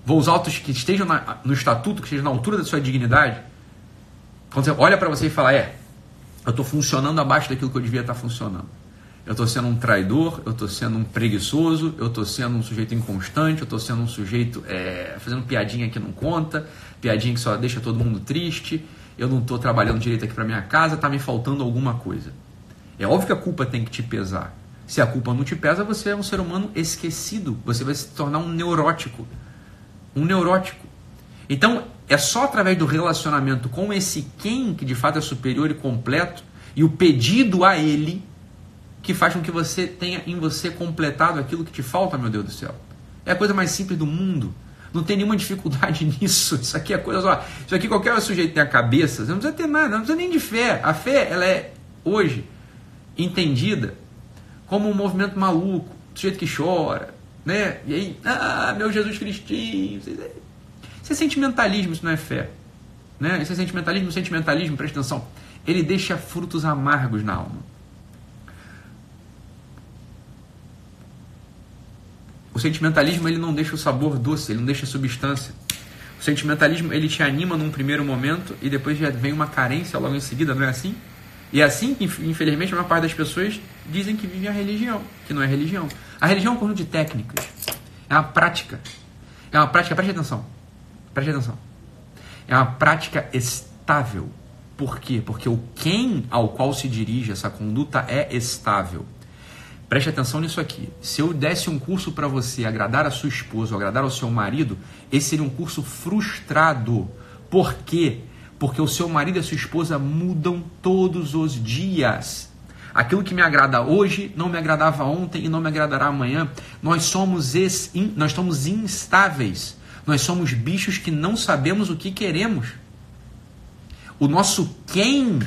Voos altos que estejam na, no estatuto, que estejam na altura da sua dignidade. Quando você olha para você e fala, é, eu estou funcionando abaixo daquilo que eu devia estar tá funcionando. Eu estou sendo um traidor, eu estou sendo um preguiçoso, eu estou sendo um sujeito inconstante, eu estou sendo um sujeito é, fazendo piadinha que não conta, piadinha que só deixa todo mundo triste, eu não estou trabalhando direito aqui para minha casa, está me faltando alguma coisa. É óbvio que a culpa tem que te pesar. Se a culpa não te pesa, você é um ser humano esquecido, você vai se tornar um neurótico. Um neurótico. Então, é só através do relacionamento com esse quem, que de fato é superior e completo, e o pedido a ele, que faz com que você tenha em você completado aquilo que te falta, meu Deus do céu. É a coisa mais simples do mundo. Não tem nenhuma [laughs] dificuldade nisso. Isso aqui é coisa só. Isso aqui qualquer sujeito tem a cabeça, você não precisa ter nada, não precisa nem de fé. A fé, ela é hoje entendida como um movimento maluco, do jeito que chora, né? E aí, ah, meu Jesus Cristinho. Isso é sentimentalismo, isso não é fé. Né? Isso é sentimentalismo, sentimentalismo, presta atenção, ele deixa frutos amargos na alma. O sentimentalismo ele não deixa o sabor doce, ele não deixa a substância. O sentimentalismo ele te anima num primeiro momento e depois já vem uma carência logo em seguida, não é assim? E é assim que, infelizmente, a maior parte das pessoas dizem que vive a religião, que não é religião. A religião é um conjunto de técnicas, é uma prática. É uma prática, preste atenção, Preste atenção. É uma prática estável. Por quê? Porque o quem ao qual se dirige essa conduta é estável. Preste atenção nisso aqui. Se eu desse um curso para você agradar a sua esposa ou agradar ao seu marido, esse seria um curso frustrado. Por quê? Porque o seu marido e a sua esposa mudam todos os dias. Aquilo que me agrada hoje não me agradava ontem e não me agradará amanhã. Nós somos es, nós somos instáveis. Nós somos bichos que não sabemos o que queremos. O nosso quem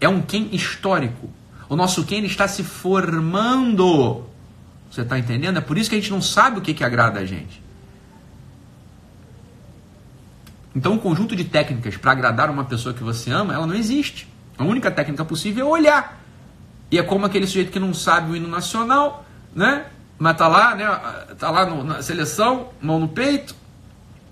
é um quem histórico. O nosso quem ele está se formando. Você está entendendo? É por isso que a gente não sabe o que, que agrada a gente. Então, um conjunto de técnicas para agradar uma pessoa que você ama, ela não existe. A única técnica possível é olhar. E é como aquele sujeito que não sabe o hino nacional, né? Mas tá lá, né? Tá lá no, na seleção, mão no peito,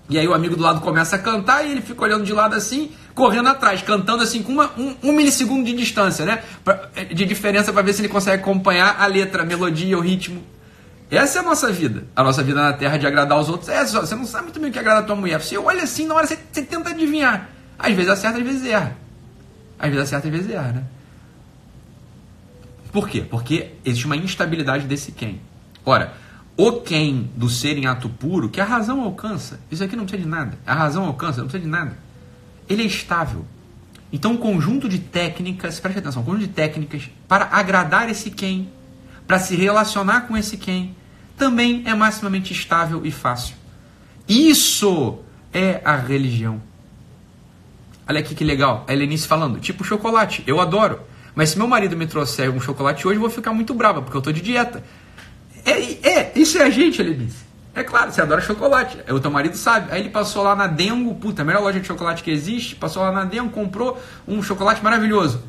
E aí o amigo do lado começa a cantar e ele fica olhando de lado assim, correndo atrás, cantando assim com uma, um, um milissegundo de distância, né? Pra, de diferença para ver se ele consegue acompanhar a letra, a melodia, o ritmo. Essa é a nossa vida. A nossa vida na Terra de agradar os outros. É só, você não sabe muito bem o que agrada a tua mulher. Você olha assim, na hora você, você tenta adivinhar. Às vezes acerta, às vezes erra. Às vezes acerta, às vezes erra, né? Por quê? Porque existe uma instabilidade desse quem. Ora, o quem do ser em ato puro, que a razão alcança, isso aqui não precisa de nada. A razão alcança, não precisa de nada. Ele é estável. Então, um conjunto de técnicas, preste atenção, um conjunto de técnicas para agradar esse quem, para se relacionar com esse quem, também é maximamente estável e fácil. Isso é a religião. Olha aqui que legal, a Helenice falando, tipo chocolate, eu adoro. Mas se meu marido me trouxer um chocolate hoje, eu vou ficar muito brava, porque eu estou de dieta. É, é, isso é a gente, ele disse. É claro, você adora chocolate. O teu marido sabe. Aí ele passou lá na Dengo, puta, a melhor loja de chocolate que existe. Passou lá na Dengo, comprou um chocolate maravilhoso.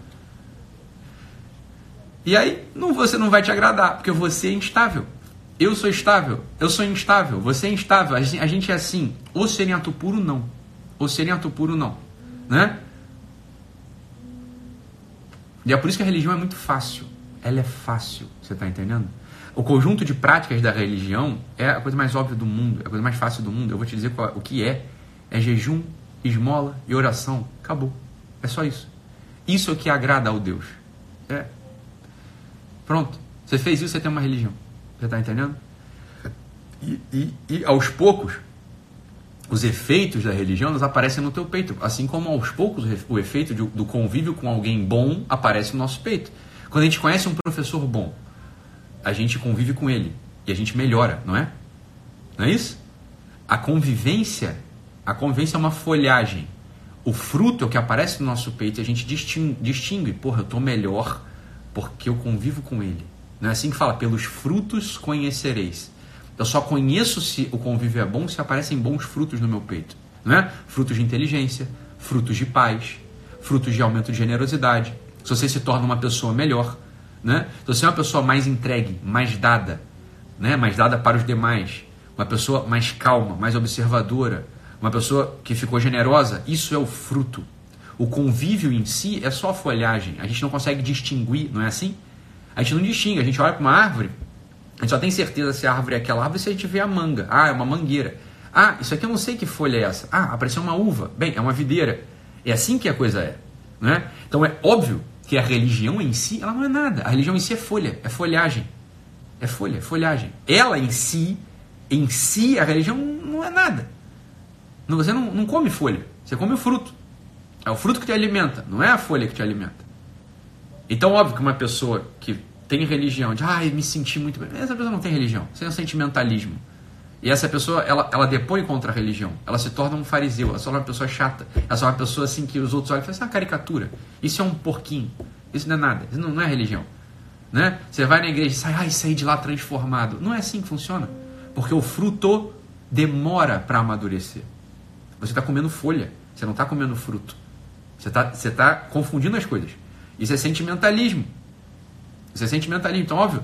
E aí não, você não vai te agradar, porque você é instável. Eu sou estável, eu sou instável, você é instável. A gente é assim. O seriato puro, não. O seriato puro, não. Né? E é por isso que a religião é muito fácil. Ela é fácil, você está entendendo? O conjunto de práticas da religião é a coisa mais óbvia do mundo, é a coisa mais fácil do mundo. Eu vou te dizer qual, o que é. É jejum, esmola e oração. Acabou. É só isso. Isso é o que agrada ao Deus. É. Pronto. Você fez isso, você tem uma religião. Você está entendendo? E, e, e, aos poucos, os efeitos da religião eles aparecem no teu peito. Assim como aos poucos o efeito do convívio com alguém bom aparece no nosso peito. Quando a gente conhece um professor bom, a gente convive com ele e a gente melhora, não é? Não é isso? A convivência, a convivência é uma folhagem. O fruto é o que aparece no nosso peito e a gente distingue, distingue, porra, eu tô melhor porque eu convivo com ele. Não é assim que fala, pelos frutos conhecereis. Eu só conheço se o convívio é bom se aparecem bons frutos no meu peito, não é? Frutos de inteligência, frutos de paz, frutos de aumento de generosidade. Se você se torna uma pessoa melhor, né? Então, você é uma pessoa mais entregue, mais dada, né? mais dada para os demais, uma pessoa mais calma, mais observadora, uma pessoa que ficou generosa, isso é o fruto. O convívio em si é só folhagem. A gente não consegue distinguir, não é assim? A gente não distingue. A gente olha para uma árvore, a gente só tem certeza se a árvore é aquela árvore se a gente vê a manga. Ah, é uma mangueira. Ah, isso aqui eu não sei que folha é essa. Ah, apareceu uma uva. Bem, é uma videira. É assim que a coisa é. Né? Então é óbvio que a religião em si, ela não é nada. A religião em si é folha, é folhagem. É folha, é folhagem. Ela em si, em si, a religião não é nada. Você não, não come folha, você come o fruto. É o fruto que te alimenta, não é a folha que te alimenta. Então, óbvio que uma pessoa que tem religião, de ai, me senti muito bem, essa pessoa não tem religião, isso é um sentimentalismo. E essa pessoa, ela, ela depõe contra a religião. Ela se torna um fariseu, ela se torna uma pessoa chata. Ela se torna uma pessoa assim que os outros olham e falam, isso é uma caricatura. Isso é um porquinho. Isso não é nada. Isso não, não é religião. Né? Você vai na igreja e sai, ai, saí de lá transformado. Não é assim que funciona. Porque o fruto demora para amadurecer. Você está comendo folha, você não está comendo fruto. Você está você tá confundindo as coisas. Isso é sentimentalismo. Isso é sentimentalismo. Então, óbvio,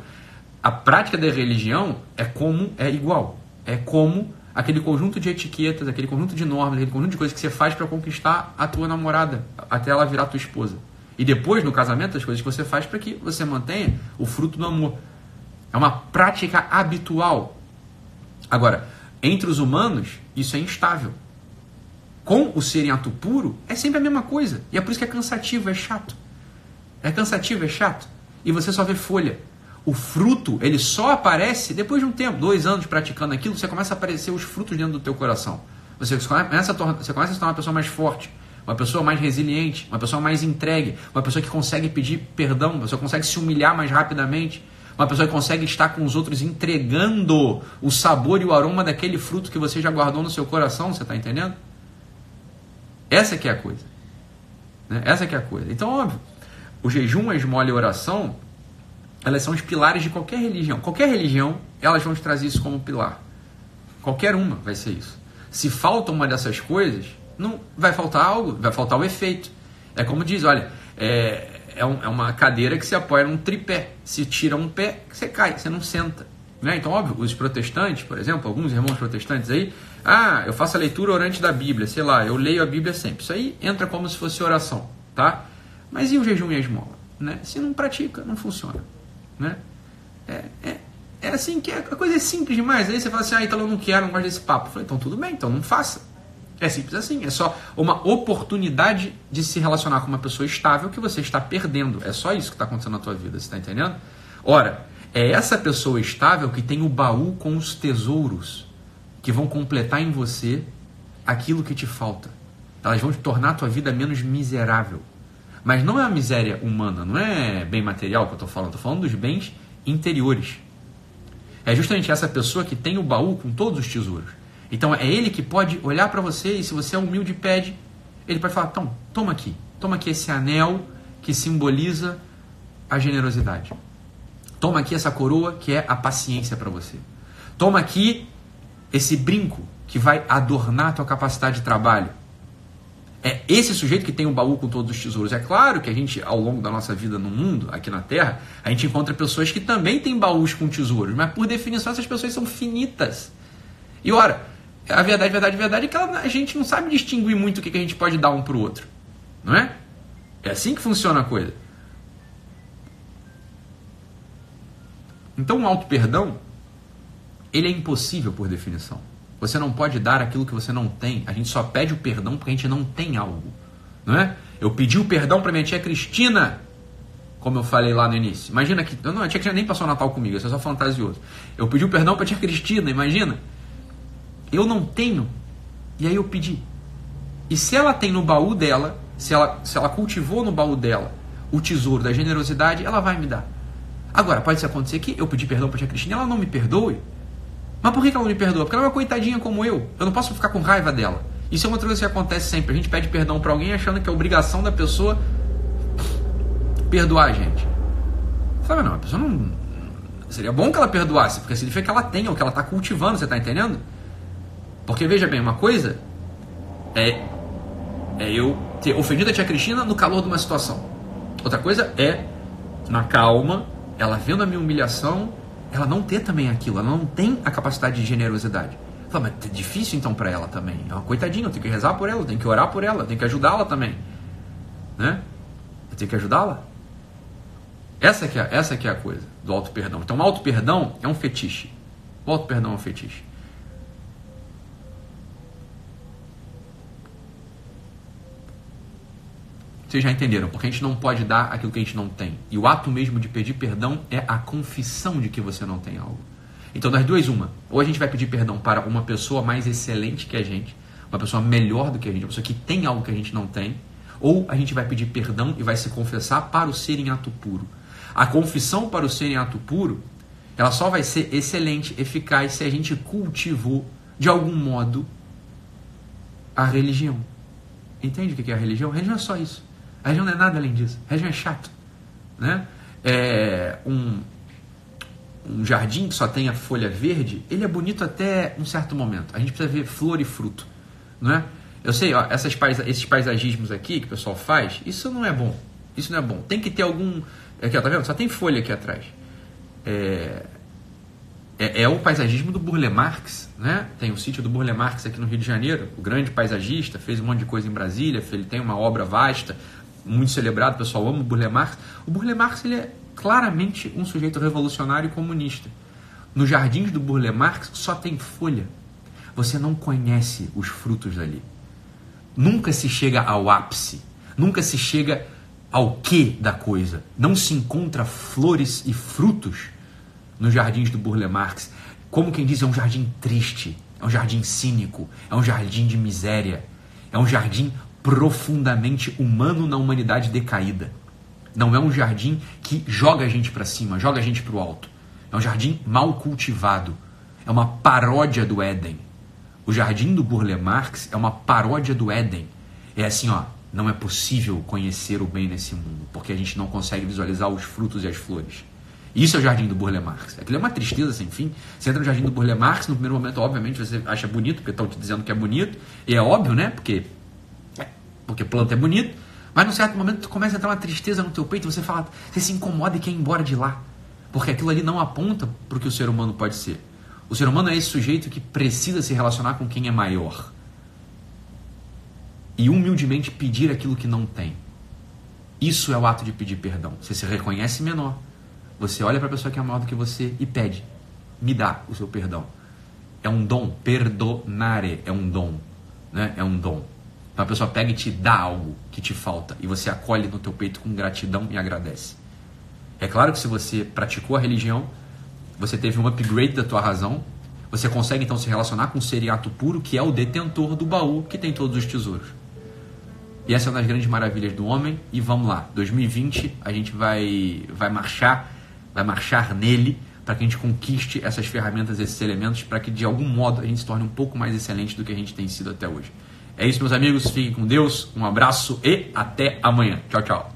a prática da religião é como é igual é como aquele conjunto de etiquetas, aquele conjunto de normas, aquele conjunto de coisas que você faz para conquistar a tua namorada, até ela virar tua esposa. E depois, no casamento, as coisas que você faz para que você mantenha o fruto do amor. É uma prática habitual. Agora, entre os humanos, isso é instável. Com o ser em ato puro, é sempre a mesma coisa. E é por isso que é cansativo, é chato. É cansativo, é chato. E você só vê folha o fruto ele só aparece depois de um tempo, dois anos praticando aquilo, você começa a aparecer os frutos dentro do teu coração. Você começa a, tornar, você começa a se tornar uma pessoa mais forte, uma pessoa mais resiliente, uma pessoa mais entregue, uma pessoa que consegue pedir perdão, uma pessoa que consegue se humilhar mais rapidamente, uma pessoa que consegue estar com os outros entregando o sabor e o aroma daquele fruto que você já guardou no seu coração, você está entendendo? Essa que é a coisa. Né? Essa que é a coisa. Então, óbvio, o jejum, a esmola e a oração elas são os pilares de qualquer religião. Qualquer religião, elas vão te trazer isso como pilar. Qualquer uma vai ser isso. Se falta uma dessas coisas, não vai faltar algo, vai faltar o efeito. É como diz, olha, é, é, um, é uma cadeira que se apoia num tripé. Se tira um pé, você cai, você não senta. Né? Então, óbvio, os protestantes, por exemplo, alguns irmãos protestantes aí, ah, eu faço a leitura orante da Bíblia, sei lá, eu leio a Bíblia sempre. Isso aí entra como se fosse oração, tá? Mas e o jejum e a esmola? Né? Se não pratica, não funciona. Né? É, é, é assim que é, a coisa é simples demais. Aí você fala assim, ah, então eu não quero, não gosto desse papo. Eu falei, então tudo bem, então não faça. É simples assim, é só uma oportunidade de se relacionar com uma pessoa estável que você está perdendo. É só isso que está acontecendo na tua vida, você está entendendo? Ora, é essa pessoa estável que tem o baú com os tesouros que vão completar em você aquilo que te falta. Elas vão te tornar a tua vida menos miserável. Mas não é a miséria humana, não é bem material que eu estou falando, estou falando dos bens interiores. É justamente essa pessoa que tem o baú com todos os tesouros. Então é ele que pode olhar para você e se você é humilde pede, ele pode falar: então, toma aqui, toma aqui esse anel que simboliza a generosidade. Toma aqui essa coroa que é a paciência para você. Toma aqui esse brinco que vai adornar a tua capacidade de trabalho. É esse sujeito que tem um baú com todos os tesouros. É claro que a gente, ao longo da nossa vida no mundo, aqui na Terra, a gente encontra pessoas que também têm baús com tesouros, mas por definição essas pessoas são finitas. E ora, a verdade, verdade, verdade é que a gente não sabe distinguir muito o que a gente pode dar um para o outro. Não é? É assim que funciona a coisa. Então o auto-perdão, ele é impossível por definição. Você não pode dar aquilo que você não tem. A gente só pede o perdão porque a gente não tem algo. Não é? Eu pedi o perdão para minha tia Cristina, como eu falei lá no início. Imagina que. Não, a tia Cristina nem passou o Natal comigo, isso é só fantasioso. Eu pedi o perdão para tia Cristina, imagina. Eu não tenho, e aí eu pedi. E se ela tem no baú dela, se ela, se ela cultivou no baú dela o tesouro da generosidade, ela vai me dar. Agora, pode acontecer que eu pedi perdão para a tia Cristina ela não me perdoe. Mas por que ela não me perdoa? Porque ela é uma coitadinha como eu. Eu não posso ficar com raiva dela. Isso é uma coisa que acontece sempre. A gente pede perdão para alguém achando que é obrigação da pessoa perdoar a gente. Sabe, não, a pessoa não. Seria bom que ela perdoasse, porque significa que ela tem, ou que ela está cultivando, você está entendendo? Porque veja bem, uma coisa é, é eu ter ofendido a tia Cristina no calor de uma situação. Outra coisa é, na calma, ela vendo a minha humilhação, ela não ter também aquilo, ela não tem a capacidade de generosidade. Fala, mas é difícil então para ela também. É uma coitadinha, eu tenho que rezar por ela, eu tenho que orar por ela, eu tenho que ajudá-la também. Né? Eu tenho que ajudá-la. Essa que é, essa que é a coisa do auto perdão. Então, o auto perdão é um fetiche. O auto perdão é um fetiche. Vocês já entenderam, porque a gente não pode dar aquilo que a gente não tem. E o ato mesmo de pedir perdão é a confissão de que você não tem algo. Então, das duas, uma. Ou a gente vai pedir perdão para uma pessoa mais excelente que a gente, uma pessoa melhor do que a gente, uma pessoa que tem algo que a gente não tem, ou a gente vai pedir perdão e vai se confessar para o ser em ato puro. A confissão para o ser em ato puro, ela só vai ser excelente, eficaz, se a gente cultivou, de algum modo, a religião. Entende o que é a religião? A religião é só isso. A região não é nada além disso. Região é chato. Né? É um, um jardim que só tem a folha verde, ele é bonito até um certo momento. A gente precisa ver flor e fruto. Não é? Eu sei, ó, essas esses paisagismos aqui que o pessoal faz, isso não é bom. Isso não é bom. Tem que ter algum. Aqui, ó, tá vendo? Só tem folha aqui atrás. É, é, é, o paisagismo do Burle Marx, né? Tem o sítio do Burle Marx aqui no Rio de Janeiro, o grande paisagista, fez um monte de coisa em Brasília, ele tem uma obra vasta, muito celebrado, o pessoal ama o Burle Marx. O Burle Marx ele é claramente um sujeito revolucionário e comunista. Nos jardins do Burle Marx só tem folha. Você não conhece os frutos dali. Nunca se chega ao ápice. Nunca se chega ao que da coisa. Não se encontra flores e frutos nos jardins do Burle Marx. Como quem diz, é um jardim triste, é um jardim cínico, é um jardim de miséria, é um jardim profundamente humano na humanidade decaída. Não é um jardim que joga a gente para cima, joga a gente para o alto. É um jardim mal cultivado. É uma paródia do Éden. O jardim do Burle Marx é uma paródia do Éden. É assim, ó, não é possível conhecer o bem nesse mundo, porque a gente não consegue visualizar os frutos e as flores. Isso é o jardim do Burle Marx. Aquilo é uma tristeza sem fim. Você entra no jardim do Burle Marx, no primeiro momento, obviamente, você acha bonito, porque estão te dizendo que é bonito. E é óbvio, né? Porque porque planta é bonito, mas num certo momento tu começa a entrar uma tristeza no teu peito, você fala, você se incomoda e quer ir embora de lá. Porque aquilo ali não aponta para o que o ser humano pode ser. O ser humano é esse sujeito que precisa se relacionar com quem é maior. E humildemente pedir aquilo que não tem. Isso é o ato de pedir perdão. Você se reconhece menor. Você olha para a pessoa que é maior do que você e pede: me dá o seu perdão. É um dom. Perdonare é um dom. Né? É um dom. Então a pessoa pega e te dá algo que te falta e você acolhe no teu peito com gratidão e agradece. É claro que se você praticou a religião, você teve um upgrade da tua razão, você consegue então se relacionar com o seriato puro, que é o detentor do baú que tem todos os tesouros. E essa é uma das grandes maravilhas do homem. E vamos lá, 2020 a gente vai, vai marchar, vai marchar nele para que a gente conquiste essas ferramentas, esses elementos, para que de algum modo a gente se torne um pouco mais excelente do que a gente tem sido até hoje. É isso, meus amigos. Fiquem com Deus. Um abraço e até amanhã. Tchau, tchau.